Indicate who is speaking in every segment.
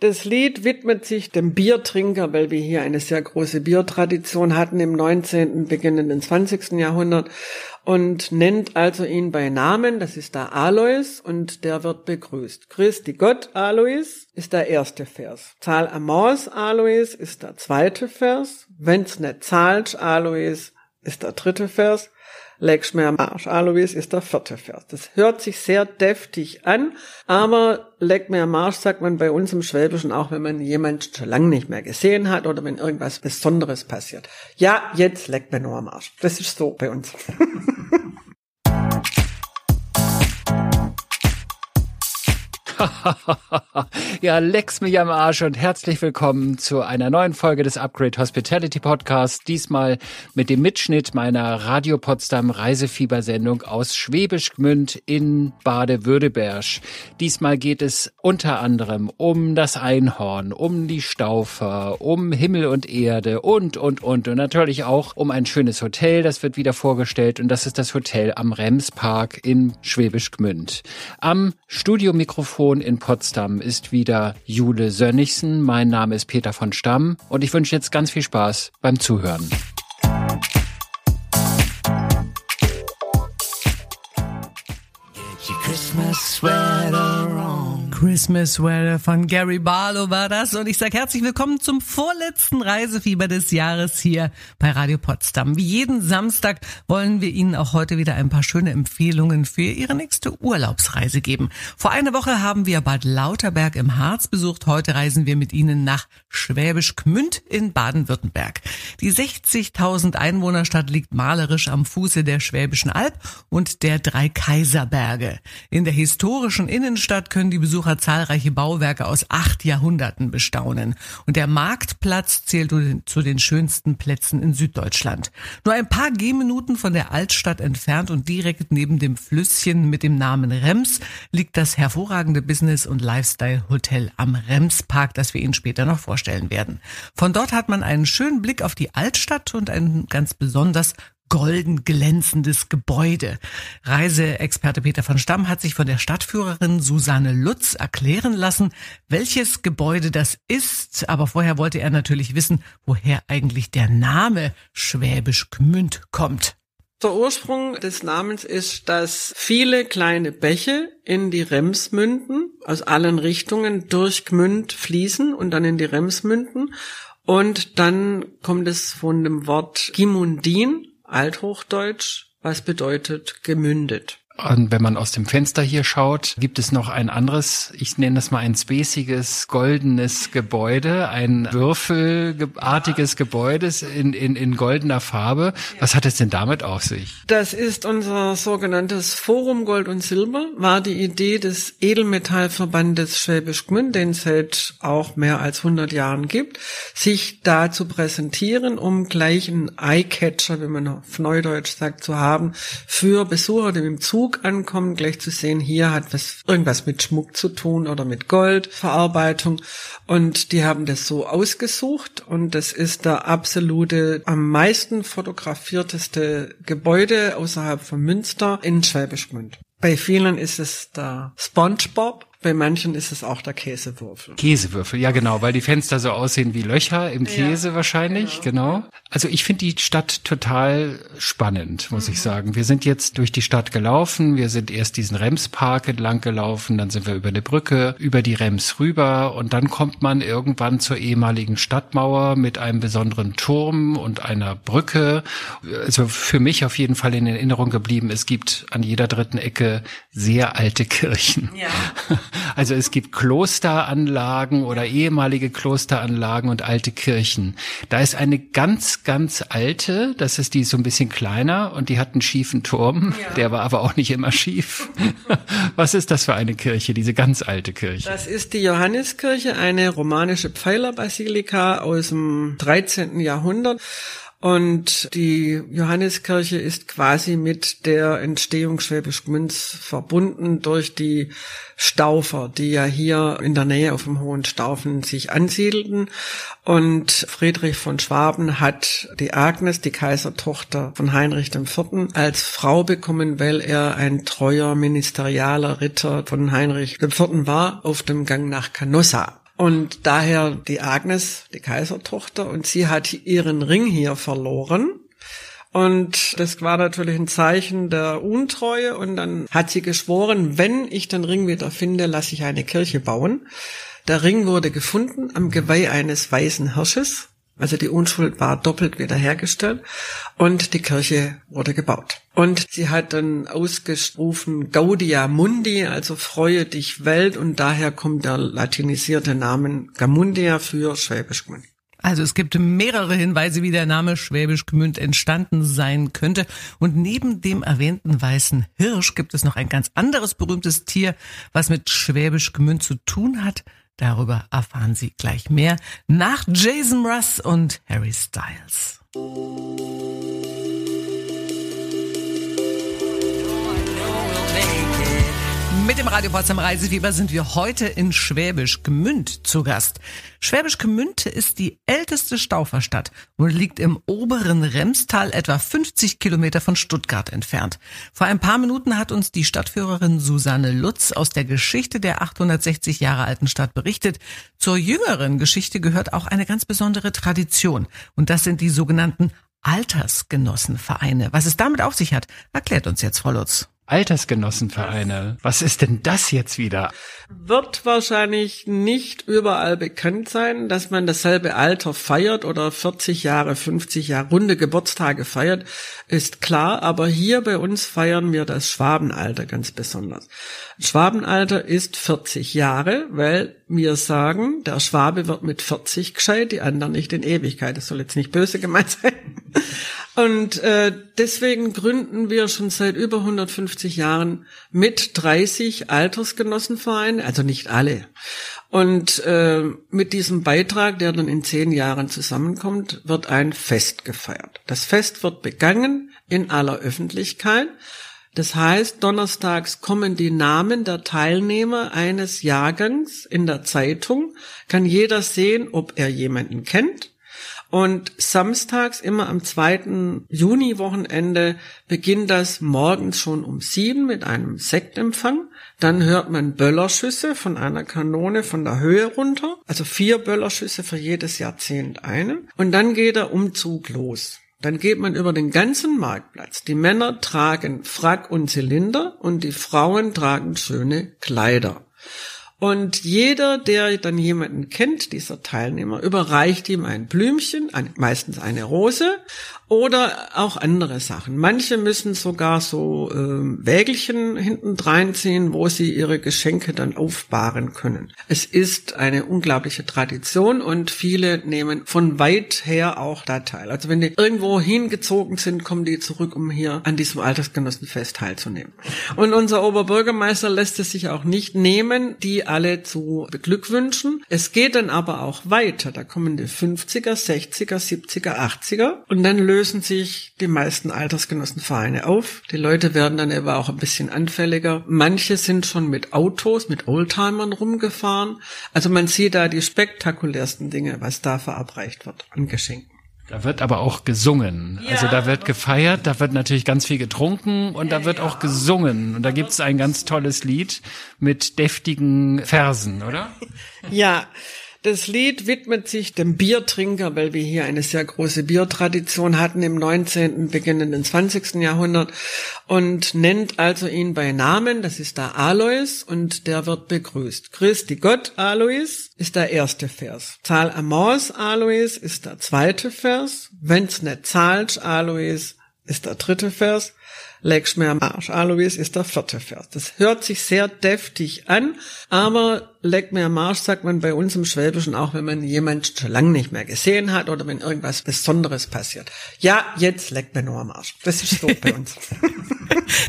Speaker 1: Das Lied widmet sich dem Biertrinker, weil wir hier eine sehr große Biertradition hatten im 19., beginnenden 20. Jahrhundert und nennt also ihn bei Namen, das ist der Alois und der wird begrüßt. Christi Gott Alois ist der erste Vers. Zahl Amos Alois ist der zweite Vers. Wenn's nicht zahlt Alois ist der dritte Vers. Leg's mir am Arsch. Alois ist der vierte Vers. Das hört sich sehr deftig an, aber Leck mir am Arsch sagt man bei uns im Schwäbischen auch, wenn man jemanden schon lange nicht mehr gesehen hat oder wenn irgendwas Besonderes passiert. Ja, jetzt leck mir nur am Arsch. Das ist so bei uns.
Speaker 2: ja, Lex mich am Arsch und herzlich willkommen zu einer neuen Folge des Upgrade Hospitality Podcasts. Diesmal mit dem Mitschnitt meiner Radio Potsdam Reisefiebersendung aus Schwäbisch Gmünd in Bade-Württemberg. Diesmal geht es unter anderem um das Einhorn, um die Staufer, um Himmel und Erde und, und, und. Und natürlich auch um ein schönes Hotel, das wird wieder vorgestellt. Und das ist das Hotel am Remspark in Schwäbisch Gmünd. Am Studiomikrofon Mikrofon Potsdam ist wieder Jule Sönnigsen. Mein Name ist Peter von Stamm und ich wünsche jetzt ganz viel Spaß beim Zuhören.
Speaker 3: Christmas sweater. Christmas Sweater von Gary Barlow war das und ich sage herzlich willkommen zum vorletzten Reisefieber des Jahres hier bei Radio Potsdam. Wie jeden Samstag wollen wir Ihnen auch heute wieder ein paar schöne Empfehlungen für Ihre nächste Urlaubsreise geben. Vor einer Woche haben wir Bad Lauterberg im Harz besucht. Heute reisen wir mit Ihnen nach Schwäbisch Gmünd in Baden-Württemberg. Die 60.000 Einwohnerstadt liegt malerisch am Fuße der Schwäbischen Alb und der drei Kaiserberge. In der historischen Innenstadt können die Besucher zahlreiche Bauwerke aus acht Jahrhunderten bestaunen. Und der Marktplatz zählt zu den schönsten Plätzen in Süddeutschland. Nur ein paar Gehminuten von der Altstadt entfernt und direkt neben dem Flüsschen mit dem Namen Rems liegt das hervorragende Business- und Lifestyle-Hotel am Remspark, das wir Ihnen später noch vorstellen werden. Von dort hat man einen schönen Blick auf die Altstadt und ein ganz besonders golden glänzendes Gebäude. Reiseexperte Peter von Stamm hat sich von der Stadtführerin Susanne Lutz erklären lassen, welches Gebäude das ist. Aber vorher wollte er natürlich wissen, woher eigentlich der Name Schwäbisch Gmünd kommt.
Speaker 1: Der Ursprung des Namens ist, dass viele kleine Bäche in die Rems münden, aus allen Richtungen durch Gmünd fließen und dann in die Rems münden. Und dann kommt es von dem Wort Gimundin, Althochdeutsch, was bedeutet gemündet.
Speaker 2: Und wenn man aus dem Fenster hier schaut, gibt es noch ein anderes, ich nenne das mal ein spaciges, goldenes Gebäude, ein würfelartiges Gebäude in, in, in goldener Farbe. Was hat es denn damit auf sich?
Speaker 1: Das ist unser sogenanntes Forum Gold und Silber, war die Idee des Edelmetallverbandes Schwäbisch Gmünd, den es seit auch mehr als 100 Jahren gibt, sich da zu präsentieren, um gleich einen Eyecatcher, wie man auf Neudeutsch sagt, zu haben, für Besucher, die im Zug Zug ankommen, gleich zu sehen, hier hat was irgendwas mit Schmuck zu tun oder mit Goldverarbeitung. Und die haben das so ausgesucht und das ist der absolute, am meisten fotografierteste Gebäude außerhalb von Münster in Schwäbisch Gmünd. Bei vielen ist es der SpongeBob bei manchen ist es auch der Käsewürfel.
Speaker 2: Käsewürfel, ja genau, weil die Fenster so aussehen wie Löcher im Käse ja, wahrscheinlich, genau. genau. Also ich finde die Stadt total spannend, muss mhm. ich sagen. Wir sind jetzt durch die Stadt gelaufen, wir sind erst diesen Remspark entlang gelaufen, dann sind wir über eine Brücke, über die Rems rüber und dann kommt man irgendwann zur ehemaligen Stadtmauer mit einem besonderen Turm und einer Brücke. Also für mich auf jeden Fall in Erinnerung geblieben, es gibt an jeder dritten Ecke sehr alte Kirchen. Ja. Also es gibt Klosteranlagen oder ehemalige Klosteranlagen und alte Kirchen. Da ist eine ganz, ganz alte, das ist die so ein bisschen kleiner und die hat einen schiefen Turm, ja. der war aber auch nicht immer schief. Was ist das für eine Kirche, diese ganz alte Kirche?
Speaker 1: Das ist die Johanneskirche, eine romanische Pfeilerbasilika aus dem 13. Jahrhundert. Und die Johanneskirche ist quasi mit der Entstehung Schwäbisch Gmünz verbunden durch die Staufer, die ja hier in der Nähe auf dem Hohen Staufen sich ansiedelten. Und Friedrich von Schwaben hat die Agnes, die Kaisertochter von Heinrich IV., als Frau bekommen, weil er ein treuer ministerialer Ritter von Heinrich IV. war auf dem Gang nach Canossa. Und daher die Agnes, die Kaisertochter, und sie hat ihren Ring hier verloren. Und das war natürlich ein Zeichen der Untreue. Und dann hat sie geschworen, wenn ich den Ring wieder finde, lasse ich eine Kirche bauen. Der Ring wurde gefunden am Geweih eines weißen Hirsches. Also die Unschuld war doppelt wiederhergestellt und die Kirche wurde gebaut. Und sie hat dann ausgerufen Gaudia Mundi, also freue dich Welt und daher kommt der latinisierte Name Gamundia für Schwäbisch Gmünd.
Speaker 3: Also es gibt mehrere Hinweise, wie der Name Schwäbisch Gmünd entstanden sein könnte. Und neben dem erwähnten weißen Hirsch gibt es noch ein ganz anderes berühmtes Tier, was mit Schwäbisch Gmünd zu tun hat. Darüber erfahren Sie gleich mehr nach Jason Russ und Harry Styles. Mit dem Radio Potsdam Reisefieber sind wir heute in Schwäbisch Gmünd zu Gast. Schwäbisch Gmünd ist die älteste Stauferstadt und liegt im oberen Remstal etwa 50 Kilometer von Stuttgart entfernt. Vor ein paar Minuten hat uns die Stadtführerin Susanne Lutz aus der Geschichte der 860 Jahre alten Stadt berichtet. Zur jüngeren Geschichte gehört auch eine ganz besondere Tradition und das sind die sogenannten Altersgenossenvereine. Was es damit auf sich hat, erklärt uns jetzt Frau Lutz.
Speaker 2: Altersgenossenvereine. Was ist denn das jetzt wieder?
Speaker 1: Wird wahrscheinlich nicht überall bekannt sein, dass man dasselbe Alter feiert oder 40 Jahre, 50 Jahre runde Geburtstage feiert, ist klar. Aber hier bei uns feiern wir das Schwabenalter ganz besonders. Schwabenalter ist 40 Jahre, weil wir sagen, der Schwabe wird mit 40 gescheit, die anderen nicht in Ewigkeit. Das soll jetzt nicht böse gemeint sein. Und äh, deswegen gründen wir schon seit über 150 Jahren mit 30 Altersgenossenvereinen, also nicht alle. Und äh, mit diesem Beitrag, der dann in zehn Jahren zusammenkommt, wird ein Fest gefeiert. Das Fest wird begangen in aller Öffentlichkeit. Das heißt, donnerstags kommen die Namen der Teilnehmer eines Jahrgangs in der Zeitung, kann jeder sehen, ob er jemanden kennt und samstags, immer am zweiten Juni-Wochenende, beginnt das morgens schon um sieben mit einem Sektempfang. Dann hört man Böllerschüsse von einer Kanone von der Höhe runter. Also vier Böllerschüsse für jedes Jahrzehnt einen. Und dann geht der Umzug los. Dann geht man über den ganzen Marktplatz. Die Männer tragen Frack und Zylinder und die Frauen tragen schöne Kleider. Und jeder, der dann jemanden kennt, dieser Teilnehmer, überreicht ihm ein Blümchen, meistens eine Rose oder auch andere Sachen. Manche müssen sogar so äh, Wägelchen hinten dreinziehen, wo sie ihre Geschenke dann aufbahren können. Es ist eine unglaubliche Tradition und viele nehmen von weit her auch da teil. Also wenn die irgendwo hingezogen sind, kommen die zurück, um hier an diesem Altersgenossenfest teilzunehmen. Und unser Oberbürgermeister lässt es sich auch nicht nehmen, die alle zu beglückwünschen. Es geht dann aber auch weiter. Da kommen die 50er, 60er, 70er, 80er und dann lösen lösen sich die meisten Altersgenossenvereine auf. Die Leute werden dann aber auch ein bisschen anfälliger. Manche sind schon mit Autos, mit Oldtimern rumgefahren. Also man sieht da die spektakulärsten Dinge, was da verabreicht wird an Geschenken.
Speaker 2: Da wird aber auch gesungen. Ja. Also da wird gefeiert, da wird natürlich ganz viel getrunken und da wird auch gesungen. Und da gibt es ein ganz tolles Lied mit deftigen Versen, oder?
Speaker 1: Ja. Das Lied widmet sich dem Biertrinker, weil wir hier eine sehr große Biertradition hatten im 19., beginnenden 20. Jahrhundert und nennt also ihn bei Namen, das ist der Alois und der wird begrüßt. Christi Gott Alois ist der erste Vers. Zahl Amos Alois ist der zweite Vers. Wenn's nicht zahlt Alois ist der dritte Vers. Leg's mir am Arsch. Alois ist der vierte Vers. Das hört sich sehr deftig an, aber leck mir am Arsch sagt man bei uns im Schwäbischen auch, wenn man jemand schon lange nicht mehr gesehen hat oder wenn irgendwas Besonderes passiert. Ja, jetzt leck mir nur am Arsch. Das ist so bei uns.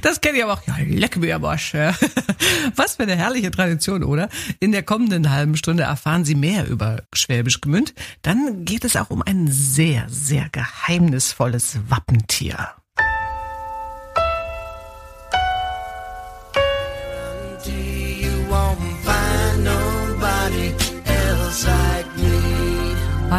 Speaker 3: das kenne ich aber auch. Ja, leck mir am Arsch. Was für eine herrliche Tradition, oder? In der kommenden halben Stunde erfahren Sie mehr über Schwäbisch Gmünd. Dann geht es auch um ein sehr, sehr geheimnisvolles Wappentier.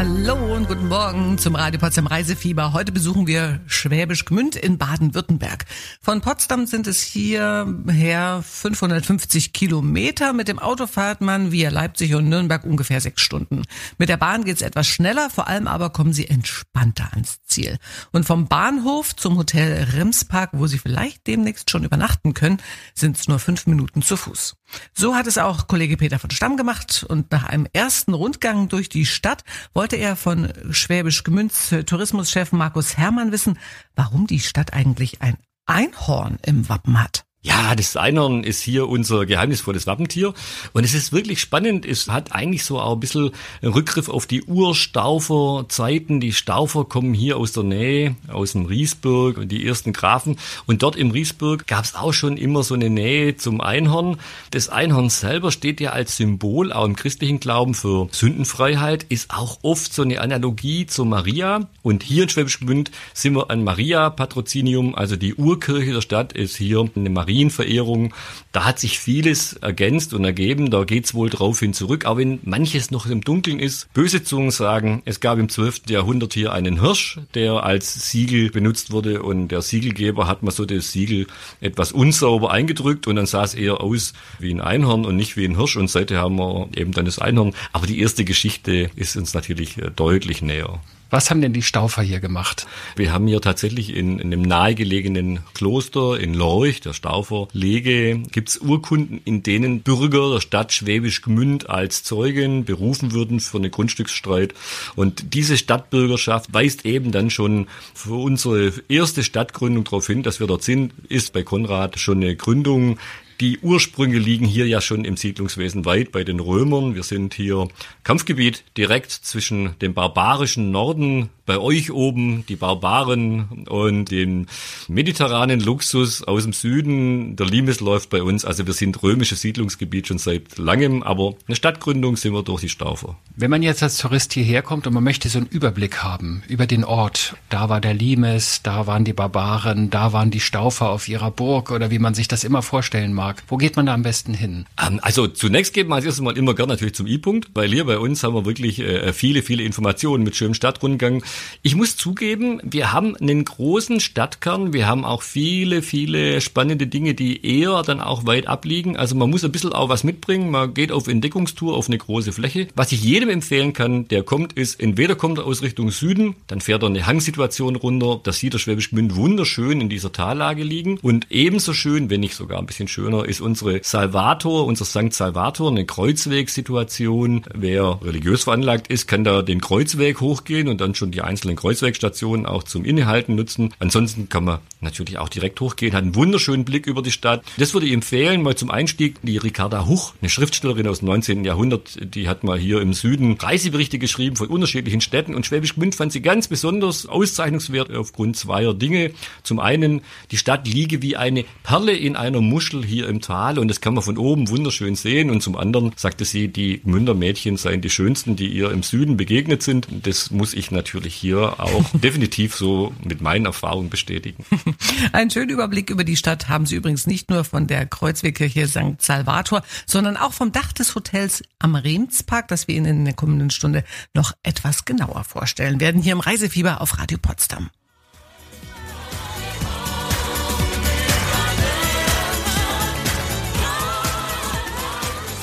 Speaker 3: Hallo und guten Morgen zum Radio Potsdam Reisefieber. Heute besuchen wir Schwäbisch Gmünd in Baden-Württemberg. Von Potsdam sind es hierher 550 Kilometer. Mit dem Auto fährt man via Leipzig und Nürnberg ungefähr sechs Stunden. Mit der Bahn geht es etwas schneller, vor allem aber kommen Sie entspannter ans Ziel. Und vom Bahnhof zum Hotel Remspark, wo Sie vielleicht demnächst schon übernachten können, sind es nur fünf Minuten zu Fuß. So hat es auch Kollege Peter von Stamm gemacht und nach einem ersten Rundgang durch die Stadt wollte er von Schwäbisch Gmünz Tourismuschef Markus Hermann wissen, warum die Stadt eigentlich ein Einhorn im Wappen hat.
Speaker 4: Ja, das Einhorn ist hier unser geheimnisvolles Wappentier. Und es ist wirklich spannend. Es hat eigentlich so auch ein bisschen einen Rückgriff auf die Urstaufer-Zeiten. Die Staufer kommen hier aus der Nähe, aus dem Riesburg und die ersten Grafen. Und dort im Riesburg gab es auch schon immer so eine Nähe zum Einhorn. Das Einhorn selber steht ja als Symbol, auch im christlichen Glauben, für Sündenfreiheit, ist auch oft so eine Analogie zur Maria. Und hier in Schwäbisch Gmünd sind wir an Maria Patrozinium, also die Urkirche der Stadt ist hier eine Maria Marienverehrung. Da hat sich vieles ergänzt und ergeben. Da geht's wohl drauf zurück, auch wenn manches noch im Dunkeln ist. Böse Zungen sagen, es gab im 12. Jahrhundert hier einen Hirsch, der als Siegel benutzt wurde und der Siegelgeber hat mal so das Siegel etwas unsauber eingedrückt und dann sah es eher aus wie ein Einhorn und nicht wie ein Hirsch und seitdem haben wir eben dann das Einhorn. Aber die erste Geschichte ist uns natürlich äh, deutlich näher.
Speaker 2: Was haben denn die Staufer hier gemacht?
Speaker 4: Wir haben hier tatsächlich in, in einem nahegelegenen Kloster in Lorch, der Stauferlege, gibt's Urkunden, in denen Bürger der Stadt Schwäbisch Gmünd als Zeugen berufen würden für eine Grundstücksstreit. Und diese Stadtbürgerschaft weist eben dann schon für unsere erste Stadtgründung darauf hin, dass wir dort sind, ist bei Konrad schon eine Gründung die Ursprünge liegen hier ja schon im Siedlungswesen weit bei den Römern. Wir sind hier Kampfgebiet direkt zwischen dem barbarischen Norden bei euch oben die Barbaren und den mediterranen Luxus aus dem Süden. Der Limes läuft bei uns. Also wir sind römisches Siedlungsgebiet schon seit langem, aber eine Stadtgründung sind wir durch die Staufer.
Speaker 2: Wenn man jetzt als Tourist hierher kommt und man möchte so einen Überblick haben über den Ort, da war der Limes, da waren die Barbaren, da waren die Staufer auf ihrer Burg oder wie man sich das immer vorstellen mag. Wo geht man da am besten hin?
Speaker 4: Ähm, also zunächst geht man als erstes mal immer gern natürlich zum I-Punkt, weil hier bei uns haben wir wirklich äh, viele, viele Informationen mit schönem Stadtrundgang. Ich muss zugeben, wir haben einen großen Stadtkern. Wir haben auch viele, viele spannende Dinge, die eher dann auch weit abliegen. Also man muss ein bisschen auch was mitbringen. Man geht auf Entdeckungstour auf eine große Fläche. Was ich jedem empfehlen kann, der kommt, ist entweder kommt er aus Richtung Süden, dann fährt er eine Hangsituation runter. Das sieht der Schwäbisch Gmünd wunderschön in dieser Tallage liegen. Und ebenso schön, wenn nicht sogar ein bisschen schöner, ist unsere Salvator, unser St. Salvator, eine Kreuzwegsituation. Wer religiös veranlagt ist, kann da den Kreuzweg hochgehen und dann schon die einzelnen Kreuzwegstationen auch zum Innehalten nutzen. Ansonsten kann man natürlich auch direkt hochgehen, hat einen wunderschönen Blick über die Stadt. Das würde ich empfehlen, mal zum Einstieg die Ricarda Huch, eine Schriftstellerin aus dem 19. Jahrhundert, die hat mal hier im Süden Reiseberichte geschrieben von unterschiedlichen Städten und Schwäbisch Gmünd fand sie ganz besonders auszeichnungswert aufgrund zweier Dinge. Zum einen, die Stadt liege wie eine Perle in einer Muschel hier im Tal und das kann man von oben wunderschön sehen und zum anderen sagte sie, die Gmünder Mädchen seien die schönsten, die ihr im Süden begegnet sind. Das muss ich natürlich hier auch definitiv so mit meinen Erfahrungen bestätigen.
Speaker 3: Einen schönen Überblick über die Stadt haben Sie übrigens nicht nur von der Kreuzwegkirche St. Salvator, sondern auch vom Dach des Hotels am Remspark, das wir Ihnen in der kommenden Stunde noch etwas genauer vorstellen werden, hier im Reisefieber auf Radio Potsdam.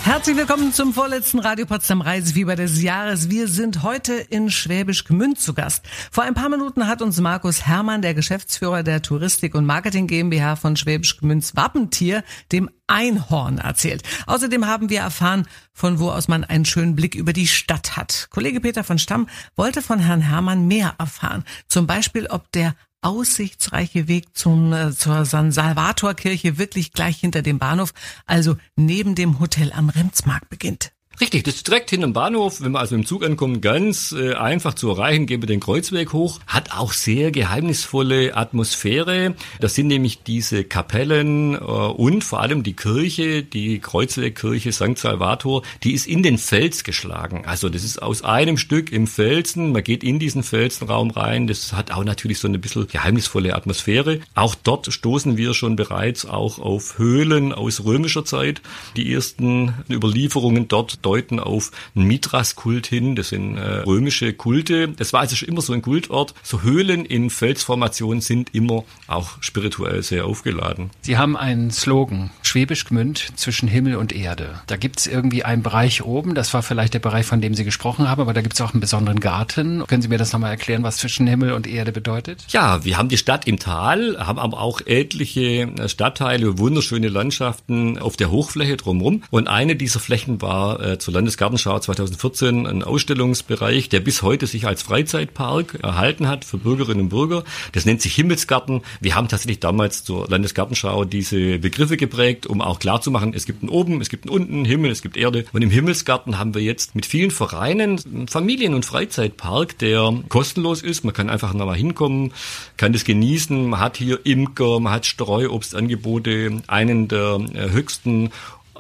Speaker 3: Herzlich willkommen zum vorletzten Radio Potsdam Reisefieber des Jahres. Wir sind heute in Schwäbisch Gmünd zu Gast. Vor ein paar Minuten hat uns Markus Hermann, der Geschäftsführer der Touristik und Marketing GmbH von Schwäbisch Gmünds Wappentier, dem Einhorn erzählt. Außerdem haben wir erfahren, von wo aus man einen schönen Blick über die Stadt hat. Kollege Peter von Stamm wollte von Herrn Hermann mehr erfahren. Zum Beispiel, ob der aussichtsreiche Weg zum, äh, zur San Salvator Kirche wirklich gleich hinter dem Bahnhof, also neben dem Hotel am Remsmarkt beginnt.
Speaker 4: Richtig, das ist direkt hinterm Bahnhof. Wenn wir also im Zug ankommen, ganz äh, einfach zu erreichen, gehen wir den Kreuzweg hoch. Hat auch sehr geheimnisvolle Atmosphäre. Das sind nämlich diese Kapellen äh, und vor allem die Kirche, die Kreuzwegkirche St. Salvator, die ist in den Fels geschlagen. Also das ist aus einem Stück im Felsen. Man geht in diesen Felsenraum rein. Das hat auch natürlich so eine bisschen geheimnisvolle Atmosphäre. Auch dort stoßen wir schon bereits auch auf Höhlen aus römischer Zeit. Die ersten Überlieferungen dort deuten auf einen Mithras-Kult hin. Das sind äh, römische Kulte. Das war also schon immer so ein Kultort. So Höhlen in Felsformationen sind immer auch spirituell sehr aufgeladen.
Speaker 2: Sie haben einen Slogan, Schwäbisch Gmünd zwischen Himmel und Erde. Da gibt es irgendwie einen Bereich oben, das war vielleicht der Bereich, von dem Sie gesprochen haben, aber da gibt es auch einen besonderen Garten. Können Sie mir das nochmal erklären, was zwischen Himmel und Erde bedeutet?
Speaker 4: Ja, wir haben die Stadt im Tal, haben aber auch etliche Stadtteile, wunderschöne Landschaften auf der Hochfläche drumherum. Und eine dieser Flächen war äh, zur Landesgartenschau 2014 ein Ausstellungsbereich, der bis heute sich als Freizeitpark erhalten hat für Bürgerinnen und Bürger. Das nennt sich Himmelsgarten. Wir haben tatsächlich damals zur Landesgartenschau diese Begriffe geprägt, um auch klarzumachen, es gibt einen oben, es gibt einen unten, Himmel, es gibt Erde. Und im Himmelsgarten haben wir jetzt mit vielen Vereinen einen Familien- und Freizeitpark, der kostenlos ist. Man kann einfach nochmal hinkommen, kann das genießen. Man hat hier Imker, man hat Streuobstangebote, einen der äh, höchsten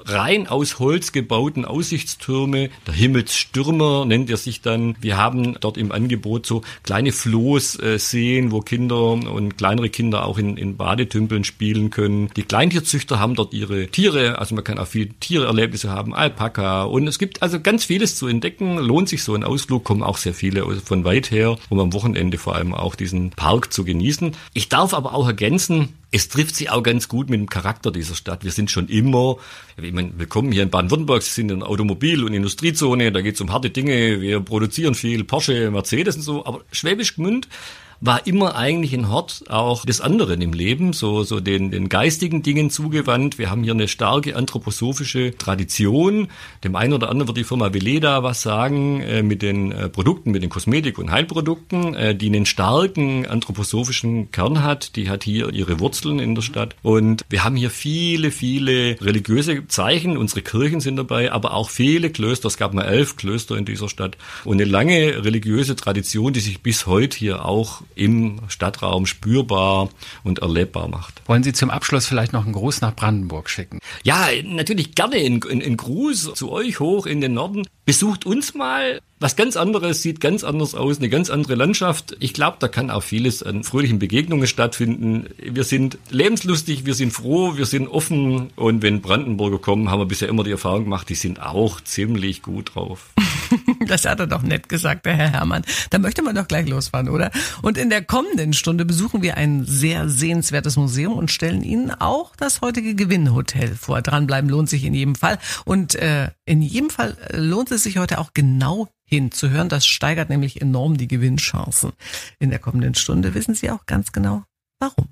Speaker 4: rein aus Holz gebauten Aussichtstürme. Der Himmelsstürmer nennt er sich dann. Wir haben dort im Angebot so kleine Floßseen, wo Kinder und kleinere Kinder auch in, in Badetümpeln spielen können. Die Kleintierzüchter haben dort ihre Tiere, also man kann auch viel Tiererlebnisse haben, Alpaka und es gibt also ganz vieles zu entdecken. Lohnt sich so ein Ausflug, kommen auch sehr viele von weit her, um am Wochenende vor allem auch diesen Park zu genießen. Ich darf aber auch ergänzen, es trifft sich auch ganz gut mit dem Charakter dieser Stadt. Wir sind schon immer, ich meine, willkommen hier in Baden-Württemberg, Sie sind in Automobil- und Industriezone, da geht es um harte Dinge, wir produzieren viel Porsche, Mercedes und so, aber Schwäbisch Gmünd war immer eigentlich ein Hort auch des anderen im Leben, so, so den, den geistigen Dingen zugewandt. Wir haben hier eine starke anthroposophische Tradition. Dem einen oder anderen wird die Firma Veleda was sagen äh, mit den äh, Produkten, mit den Kosmetik- und Heilprodukten, äh, die einen starken anthroposophischen Kern hat. Die hat hier ihre Wurzeln in der Stadt. Und wir haben hier viele, viele religiöse Zeichen. Unsere Kirchen sind dabei, aber auch viele Klöster. Es gab mal elf Klöster in dieser Stadt und eine lange religiöse Tradition, die sich bis heute hier auch im Stadtraum spürbar und erlebbar macht.
Speaker 2: Wollen Sie zum Abschluss vielleicht noch einen Gruß nach Brandenburg schicken?
Speaker 4: Ja, natürlich gerne einen Gruß zu euch hoch in den Norden. Besucht uns mal. Was ganz anderes, sieht ganz anders aus, eine ganz andere Landschaft. Ich glaube, da kann auch vieles an fröhlichen Begegnungen stattfinden. Wir sind lebenslustig, wir sind froh, wir sind offen und wenn Brandenburger kommen, haben wir bisher immer die Erfahrung gemacht, die sind auch ziemlich gut drauf.
Speaker 3: Das hat er doch nett gesagt, der Herr Herrmann. Da möchte man doch gleich losfahren, oder? Und in der kommenden Stunde besuchen wir ein sehr sehenswertes Museum und stellen Ihnen auch das heutige Gewinnhotel vor. Dranbleiben lohnt sich in jedem Fall. Und äh, in jedem Fall lohnt es sich heute auch genau hinzuhören. Das steigert nämlich enorm die Gewinnchancen. In der kommenden Stunde wissen Sie auch ganz genau, warum.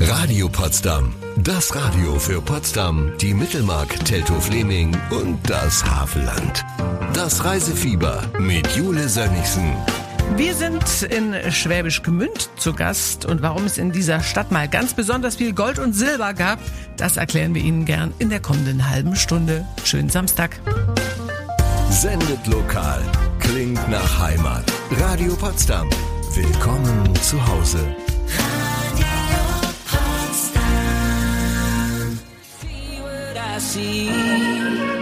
Speaker 5: Radio Potsdam. Das Radio für Potsdam, die Mittelmark, Teltow-Fleming und das Havelland. Das Reisefieber mit Jule Sönnigsen.
Speaker 3: Wir sind in Schwäbisch Gmünd zu Gast und warum es in dieser Stadt mal ganz besonders viel Gold und Silber gab, das erklären wir Ihnen gern in der kommenden halben Stunde. Schönen Samstag.
Speaker 5: Sendet lokal, klingt nach Heimat. Radio Potsdam. Willkommen zu Hause. I see.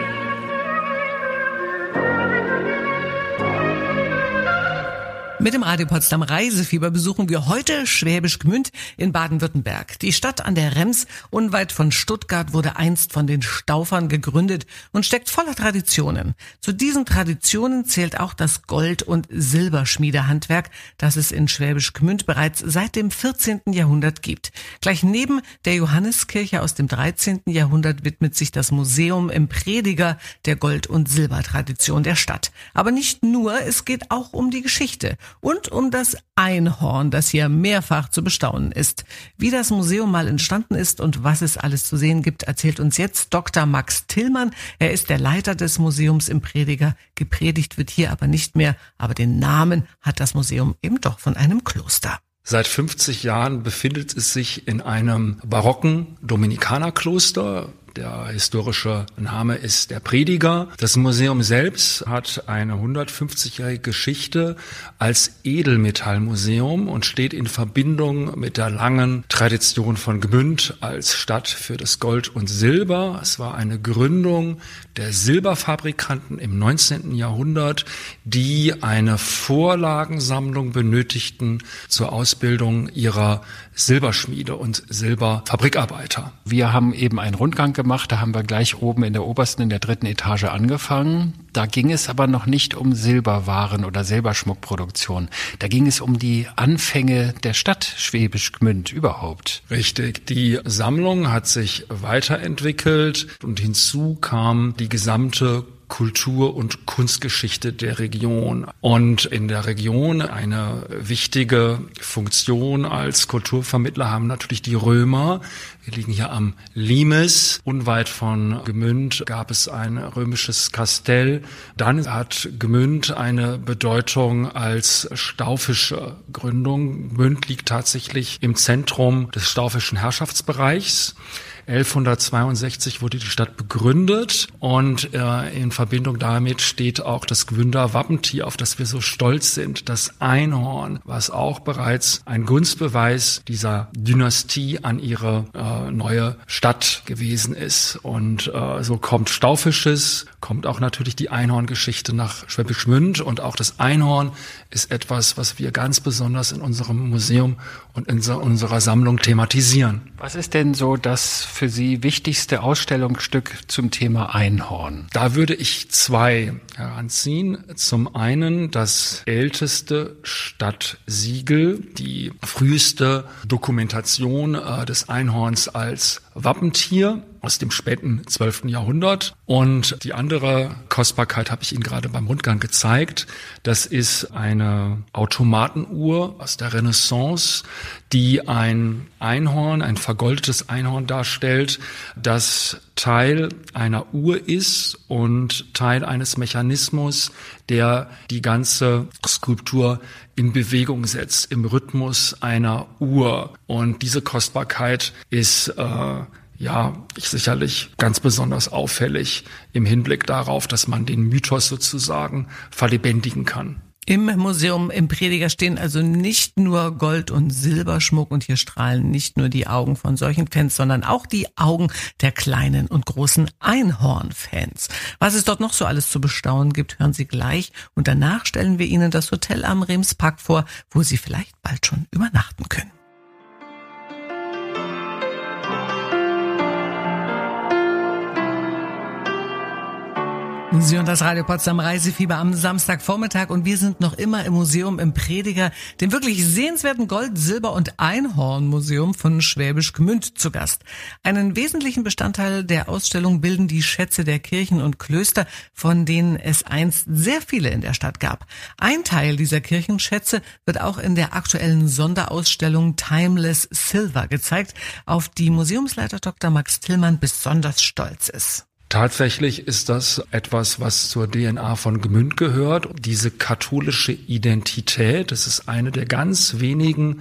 Speaker 3: Mit dem Radio Potsdam Reisefieber besuchen wir heute Schwäbisch Gmünd in Baden-Württemberg. Die Stadt an der Rems, unweit von Stuttgart, wurde einst von den Staufern gegründet und steckt voller Traditionen. Zu diesen Traditionen zählt auch das Gold- und Silberschmiedehandwerk, das es in Schwäbisch Gmünd bereits seit dem 14. Jahrhundert gibt. Gleich neben der Johanneskirche aus dem 13. Jahrhundert widmet sich das Museum im Prediger der Gold- und Silbertradition der Stadt. Aber nicht nur, es geht auch um die Geschichte und um das Einhorn, das hier mehrfach zu bestaunen ist. Wie das Museum mal entstanden ist und was es alles zu sehen gibt, erzählt uns jetzt Dr. Max Tillmann. Er ist der Leiter des Museums im Prediger. Gepredigt wird hier aber nicht mehr, aber den Namen hat das Museum eben doch von einem Kloster.
Speaker 6: Seit 50 Jahren befindet es sich in einem barocken Dominikanerkloster der historische Name ist der Prediger. Das Museum selbst hat eine 150-jährige Geschichte als Edelmetallmuseum und steht in Verbindung mit der langen Tradition von Gmünd als Stadt für das Gold und Silber. Es war eine Gründung der Silberfabrikanten im 19. Jahrhundert, die eine Vorlagensammlung benötigten zur Ausbildung ihrer Silberschmiede und Silberfabrikarbeiter.
Speaker 2: Wir haben eben einen Rundgang gemacht. Da haben wir gleich oben in der obersten, in der dritten Etage angefangen. Da ging es aber noch nicht um Silberwaren oder Silberschmuckproduktion. Da ging es um die Anfänge der Stadt Schwäbisch Gmünd überhaupt.
Speaker 6: Richtig. Die Sammlung hat sich weiterentwickelt und hinzu kam die gesamte Kultur- und Kunstgeschichte der Region. Und in der Region eine wichtige Funktion als Kulturvermittler haben natürlich die Römer. Wir liegen hier am Limes. Unweit von Gemünd gab es ein römisches Kastell. Dann hat Gemünd eine Bedeutung als staufische Gründung. Gmünd liegt tatsächlich im Zentrum des staufischen Herrschaftsbereichs. 1162 wurde die Stadt begründet und äh, in Verbindung damit steht auch das Gwünder Wappentier, auf das wir so stolz sind, das Einhorn, was auch bereits ein Gunstbeweis dieser Dynastie an ihre äh, neue Stadt gewesen ist. Und äh, so kommt Staufisches, kommt auch natürlich die Einhorngeschichte nach Schwäbisch Münd und auch das Einhorn ist etwas, was wir ganz besonders in unserem Museum und in unserer Sammlung thematisieren.
Speaker 2: Was ist denn so das für Sie wichtigste Ausstellungsstück zum Thema Einhorn?
Speaker 6: Da würde ich zwei heranziehen. Zum einen das älteste Stadtsiegel, die früheste Dokumentation äh, des Einhorns als Wappentier aus dem späten 12. Jahrhundert. Und die andere Kostbarkeit habe ich Ihnen gerade beim Rundgang gezeigt. Das ist eine Automatenuhr aus der Renaissance, die ein Einhorn, ein vergoldetes Einhorn darstellt, das Teil einer Uhr ist und Teil eines Mechanismus, der die ganze Skulptur in Bewegung setzt, im Rhythmus einer Uhr. Und diese Kostbarkeit ist äh, ja, sicherlich ganz besonders auffällig im Hinblick darauf, dass man den Mythos sozusagen verlebendigen kann.
Speaker 3: Im Museum im Prediger stehen also nicht nur Gold- und Silberschmuck und hier strahlen nicht nur die Augen von solchen Fans, sondern auch die Augen der kleinen und großen Einhorn-Fans. Was es dort noch so alles zu bestaunen gibt, hören Sie gleich und danach stellen wir Ihnen das Hotel am Remspark vor, wo Sie vielleicht bald schon übernachten können. Sie und das Radio Potsdam Reisefieber am Samstagvormittag und wir sind noch immer im Museum im Prediger, dem wirklich sehenswerten Gold-, Silber- und Einhornmuseum von Schwäbisch Gmünd zu Gast. Einen wesentlichen Bestandteil der Ausstellung bilden die Schätze der Kirchen und Klöster, von denen es einst sehr viele in der Stadt gab. Ein Teil dieser Kirchenschätze wird auch in der aktuellen Sonderausstellung Timeless Silver gezeigt, auf die Museumsleiter Dr. Max Tillmann besonders stolz ist.
Speaker 6: Tatsächlich ist das etwas, was zur DNA von Gmünd gehört. Diese katholische Identität, das ist eine der ganz wenigen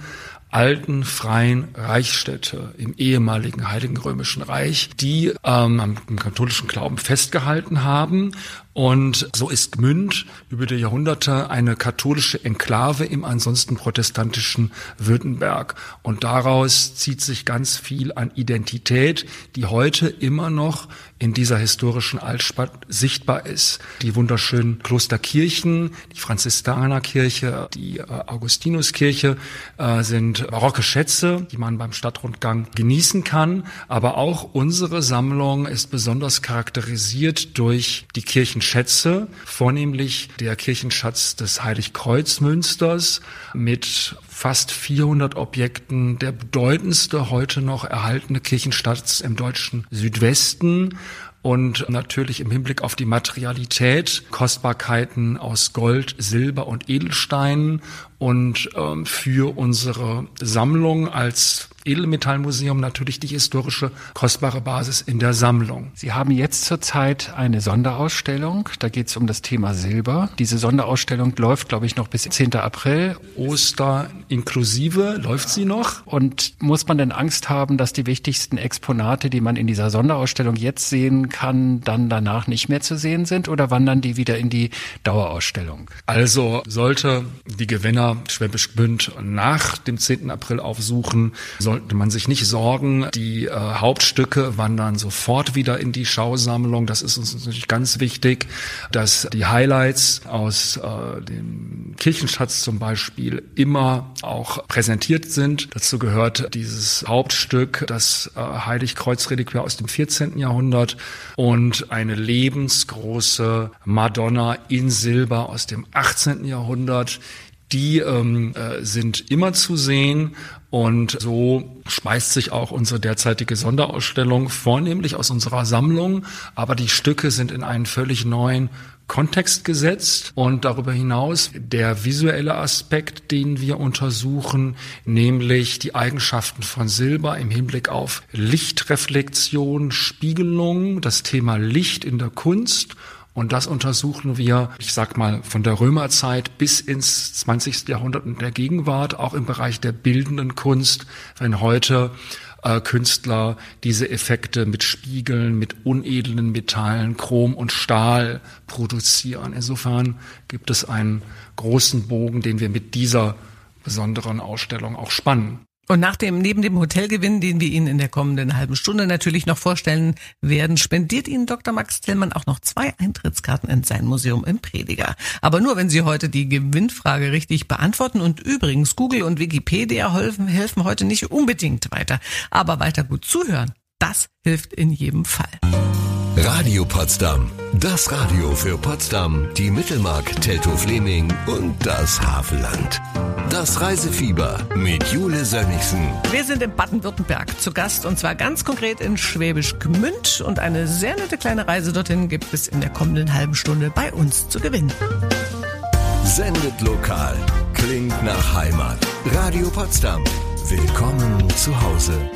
Speaker 6: alten freien Reichsstädte im ehemaligen Heiligen Römischen Reich, die ähm, am katholischen Glauben festgehalten haben und so ist Gmünd über die Jahrhunderte eine katholische Enklave im ansonsten protestantischen Württemberg. Und daraus zieht sich ganz viel an Identität, die heute immer noch in dieser historischen Altstadt sichtbar ist. Die wunderschönen Klosterkirchen, die Franziskanerkirche, die äh, Augustinuskirche äh, sind barocke Schätze, die man beim Stadtrundgang genießen kann. Aber auch unsere Sammlung ist besonders charakterisiert durch die Kirchen Schätze, vornehmlich der Kirchenschatz des Heiligkreuzmünsters mit fast 400 Objekten, der bedeutendste heute noch erhaltene Kirchenschatz im deutschen Südwesten. Und natürlich im Hinblick auf die Materialität Kostbarkeiten aus Gold, Silber und Edelsteinen. Und ähm, für unsere Sammlung als Edelmetallmuseum natürlich die historische kostbare Basis in der Sammlung.
Speaker 2: Sie haben jetzt zurzeit eine Sonderausstellung, da geht es um das Thema Silber. Diese Sonderausstellung läuft, glaube ich, noch bis 10. April.
Speaker 6: Oster inklusive läuft sie noch.
Speaker 2: Und muss man denn Angst haben, dass die wichtigsten Exponate, die man in dieser Sonderausstellung jetzt sehen kann, dann danach nicht mehr zu sehen sind oder wandern die wieder in die Dauerausstellung?
Speaker 6: Also sollte die Gewinner Schwäbisch Gmünd nach dem 10. April aufsuchen, soll sollte man sich nicht sorgen. Die äh, Hauptstücke wandern sofort wieder in die Schausammlung. Das ist uns natürlich ganz wichtig, dass die Highlights aus äh, dem Kirchenschatz zum Beispiel immer auch präsentiert sind. Dazu gehört dieses Hauptstück, das äh, Heiligkreuzreliquiar aus dem 14. Jahrhundert und eine lebensgroße Madonna in Silber aus dem 18. Jahrhundert, die ähm, äh, sind immer zu sehen. Und so speist sich auch unsere derzeitige Sonderausstellung vornehmlich aus unserer Sammlung, aber die Stücke sind in einen völlig neuen Kontext gesetzt. Und darüber hinaus der visuelle Aspekt, den wir untersuchen, nämlich die Eigenschaften von Silber im Hinblick auf Lichtreflexion, Spiegelung, das Thema Licht in der Kunst und das untersuchen wir, ich sag mal, von der Römerzeit bis ins 20. Jahrhundert und der Gegenwart, auch im Bereich der bildenden Kunst, wenn heute äh, Künstler diese Effekte mit Spiegeln, mit unedlen Metallen, Chrom und Stahl produzieren. Insofern gibt es einen großen Bogen, den wir mit dieser besonderen Ausstellung auch spannen.
Speaker 3: Und nach dem, neben dem Hotelgewinn, den wir Ihnen in der kommenden halben Stunde natürlich noch vorstellen werden, spendiert Ihnen Dr. Max Tillmann auch noch zwei Eintrittskarten in sein Museum im Prediger. Aber nur, wenn Sie heute die Gewinnfrage richtig beantworten. Und übrigens, Google und Wikipedia helfen, helfen heute nicht unbedingt weiter. Aber weiter gut zuhören, das hilft in jedem Fall.
Speaker 5: Radio Potsdam. Das Radio für Potsdam, die Mittelmark, Teltow-Fleming und das Havelland. Das Reisefieber mit Jule Sönnigsen.
Speaker 3: Wir sind in Baden-Württemberg zu Gast und zwar ganz konkret in Schwäbisch Gmünd und eine sehr nette kleine Reise dorthin gibt es in der kommenden halben Stunde bei uns zu gewinnen.
Speaker 5: Sendet lokal. Klingt nach Heimat. Radio Potsdam. Willkommen zu Hause.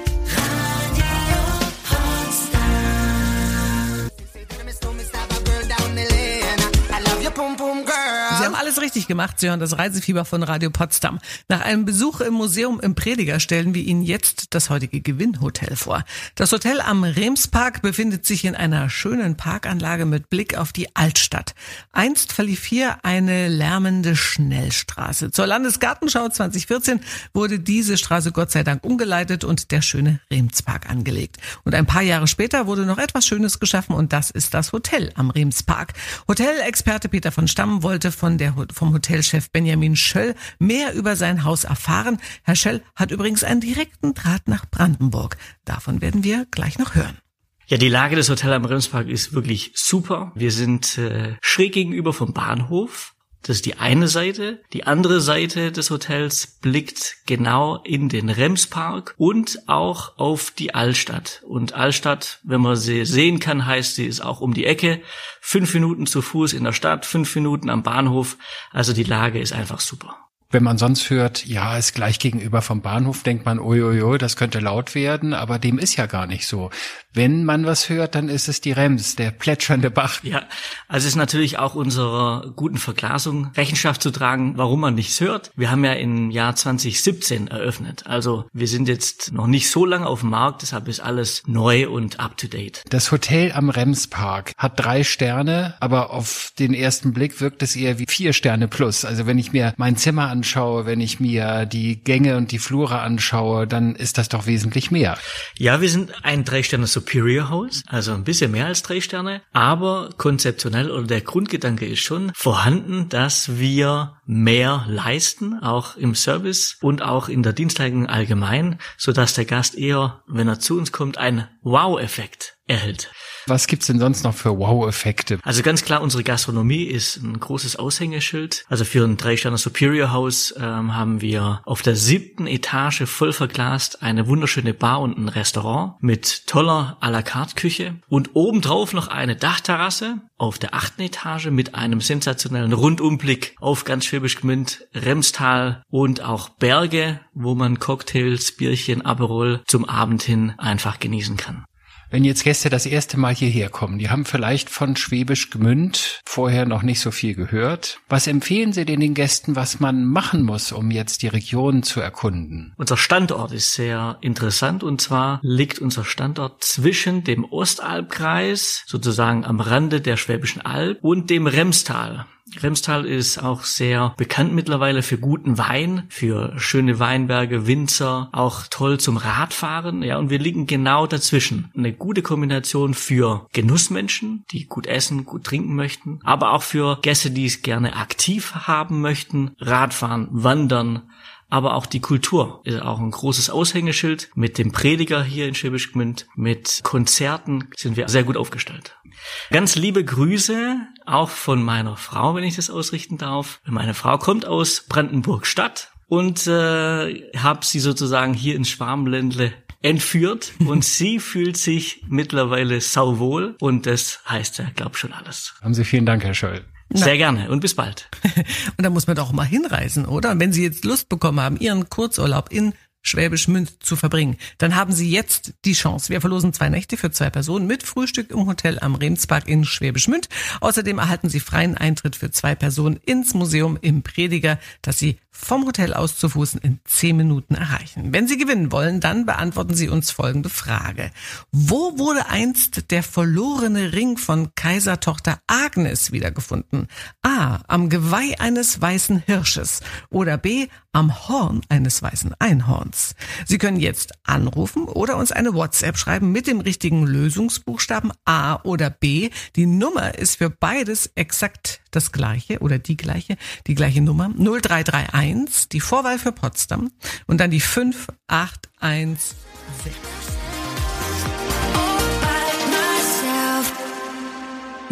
Speaker 3: Alles richtig gemacht. Sie hören das Reisefieber von Radio Potsdam. Nach einem Besuch im Museum im Prediger stellen wir Ihnen jetzt das heutige Gewinnhotel vor. Das Hotel am Remspark befindet sich in einer schönen Parkanlage mit Blick auf die Altstadt. Einst verlief hier eine lärmende Schnellstraße. Zur Landesgartenschau 2014 wurde diese Straße Gott sei Dank umgeleitet und der schöne Remspark angelegt. Und ein paar Jahre später wurde noch etwas Schönes geschaffen und das ist das Hotel am Remspark. Hotelexperte Peter von Stamm wollte von der, vom Hotelchef Benjamin Schöll mehr über sein Haus erfahren. Herr Schöll hat übrigens einen direkten Draht nach Brandenburg. Davon werden wir gleich noch hören.
Speaker 7: Ja, die Lage des Hotels am Remspark ist wirklich super. Wir sind äh, schräg gegenüber vom Bahnhof. Das ist die eine Seite. Die andere Seite des Hotels blickt genau in den Remspark und auch auf die Altstadt. Und Altstadt, wenn man sie sehen kann, heißt sie ist auch um die Ecke. Fünf Minuten zu Fuß in der Stadt, fünf Minuten am Bahnhof. Also die Lage ist einfach super.
Speaker 2: Wenn man sonst hört, ja, ist gleich gegenüber vom Bahnhof, denkt man, uiuiui, das könnte laut werden, aber dem ist ja gar nicht so. Wenn man was hört, dann ist es die Rems, der plätschernde Bach.
Speaker 7: Ja, also es ist natürlich auch unserer guten Verglasung Rechenschaft zu tragen, warum man nichts hört. Wir haben ja im Jahr 2017 eröffnet. Also wir sind jetzt noch nicht so lange auf dem Markt, deshalb ist alles neu und up to date.
Speaker 2: Das Hotel am Remspark hat drei Sterne, aber auf den ersten Blick wirkt es eher wie vier Sterne plus. Also wenn ich mir mein Zimmer anschaue, wenn ich mir die Gänge und die Flure anschaue, dann ist das doch wesentlich mehr.
Speaker 7: Ja, wir sind ein drei Sterne Superior House, also ein bisschen mehr als drei Sterne, aber konzeptionell oder der Grundgedanke ist schon vorhanden, dass wir mehr leisten, auch im Service und auch in der Dienstleistung allgemein, so dass der Gast eher, wenn er zu uns kommt, einen Wow-Effekt erhält.
Speaker 2: Was gibt's denn sonst noch für Wow-Effekte?
Speaker 7: Also ganz klar, unsere Gastronomie ist ein großes Aushängeschild. Also für ein Drei-Sterne Superior House ähm, haben wir auf der siebten Etage voll verglast eine wunderschöne Bar und ein Restaurant mit toller à la carte Küche und obendrauf noch eine Dachterrasse auf der achten Etage mit einem sensationellen Rundumblick auf ganz Schwäbisch Gmünd, Remstal und auch Berge, wo man Cocktails, Bierchen, Aperol zum Abend hin einfach genießen kann.
Speaker 2: Wenn jetzt Gäste das erste Mal hierher kommen, die haben vielleicht von Schwäbisch Gmünd vorher noch nicht so viel gehört. Was empfehlen Sie denn den Gästen, was man machen muss, um jetzt die Region zu erkunden?
Speaker 7: Unser Standort ist sehr interessant und zwar liegt unser Standort zwischen dem Ostalbkreis, sozusagen am Rande der Schwäbischen Alb und dem Remstal. Remstal ist auch sehr bekannt mittlerweile für guten Wein, für schöne Weinberge, Winzer, auch toll zum Radfahren. Ja, und wir liegen genau dazwischen. Eine gute Kombination für Genussmenschen, die gut essen, gut trinken möchten, aber auch für Gäste, die es gerne aktiv haben möchten, Radfahren, Wandern, aber auch die Kultur ist auch ein großes Aushängeschild. Mit dem Prediger hier in Schwäbisch Gmünd, mit Konzerten sind wir sehr gut aufgestellt. Ganz liebe Grüße auch von meiner Frau, wenn ich das ausrichten darf. Meine Frau kommt aus Brandenburg Stadt und äh, habe sie sozusagen hier ins Schwarmländle entführt und sie fühlt sich mittlerweile sauwohl und das heißt ja, glaub schon alles.
Speaker 2: Haben Sie vielen Dank, Herr Scholl.
Speaker 7: Sehr gerne und bis bald.
Speaker 3: und da muss man doch mal hinreisen, oder? Und wenn Sie jetzt Lust bekommen haben, Ihren Kurzurlaub in Schwäbisch Münd zu verbringen, dann haben Sie jetzt die Chance. Wir verlosen zwei Nächte für zwei Personen mit Frühstück im Hotel am Remspark in Schwäbisch Münd. Außerdem erhalten Sie freien Eintritt für zwei Personen ins Museum im Prediger, das Sie vom Hotel aus zu Fuß in zehn Minuten erreichen. Wenn Sie gewinnen wollen, dann beantworten Sie uns folgende Frage. Wo wurde einst der verlorene Ring von Kaisertochter Agnes wiedergefunden? A. Am Geweih eines weißen Hirsches oder B. Am Horn eines weißen Einhorns. Sie können jetzt anrufen oder uns eine WhatsApp schreiben mit dem richtigen Lösungsbuchstaben A oder B. Die Nummer ist für beides exakt das gleiche oder die gleiche, die gleiche Nummer 0331, die Vorwahl für Potsdam und dann die 5816.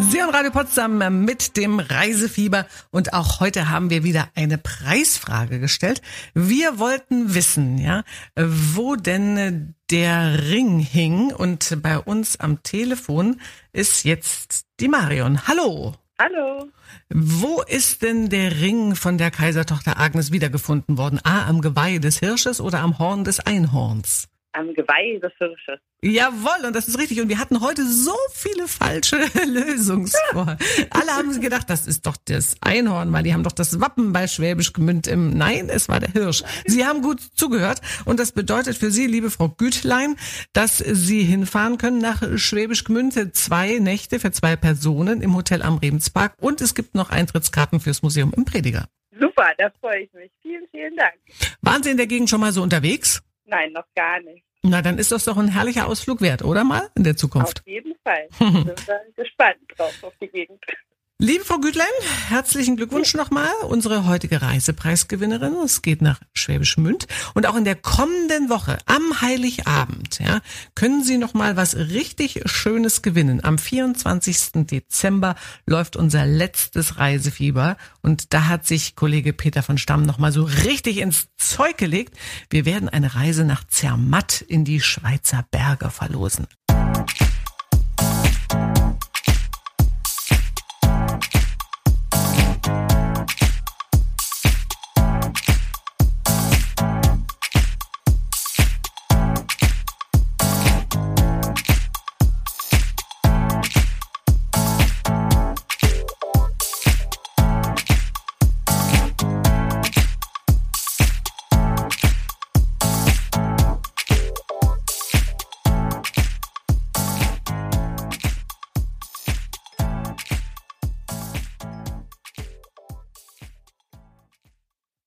Speaker 3: Sie und Radio Potsdam mit dem Reisefieber und auch heute haben wir wieder eine Preisfrage gestellt. Wir wollten wissen, ja, wo denn der Ring hing und bei uns am Telefon ist jetzt die Marion. Hallo.
Speaker 8: Hallo.
Speaker 3: Wo ist denn der Ring von der Kaisertochter Agnes wiedergefunden worden? A, am Geweih des Hirsches oder am Horn des Einhorns?
Speaker 8: Am Geweih des Hirsches.
Speaker 3: Jawohl, und das ist richtig. Und wir hatten heute so viele falsche Lösungsvor. Alle haben gedacht, das ist doch das Einhorn, weil die haben doch das Wappen bei Schwäbisch Gmünd im. Nein, es war der Hirsch. Sie haben gut zugehört. Und das bedeutet für Sie, liebe Frau Gütlein, dass Sie hinfahren können nach Schwäbisch Gmünd. Zwei Nächte für zwei Personen im Hotel am Rebenspark. Und es gibt noch Eintrittskarten fürs Museum im Prediger.
Speaker 8: Super, da freue ich mich. Vielen, vielen Dank.
Speaker 3: Waren Sie in der Gegend schon mal so unterwegs?
Speaker 8: Nein, noch gar nicht.
Speaker 3: Na, dann ist das doch ein herrlicher Ausflug wert, oder mal in der Zukunft?
Speaker 8: Auf jeden Fall. Sind wir gespannt drauf auf die Gegend.
Speaker 3: Liebe Frau Gütlein, herzlichen Glückwunsch nochmal. Unsere heutige Reisepreisgewinnerin. Es geht nach Schwäbisch Münd. Und auch in der kommenden Woche, am Heiligabend, ja, können Sie nochmal was richtig Schönes gewinnen. Am 24. Dezember läuft unser letztes Reisefieber. Und da hat sich Kollege Peter von Stamm nochmal so richtig ins Zeug gelegt. Wir werden eine Reise nach Zermatt in die Schweizer Berge verlosen.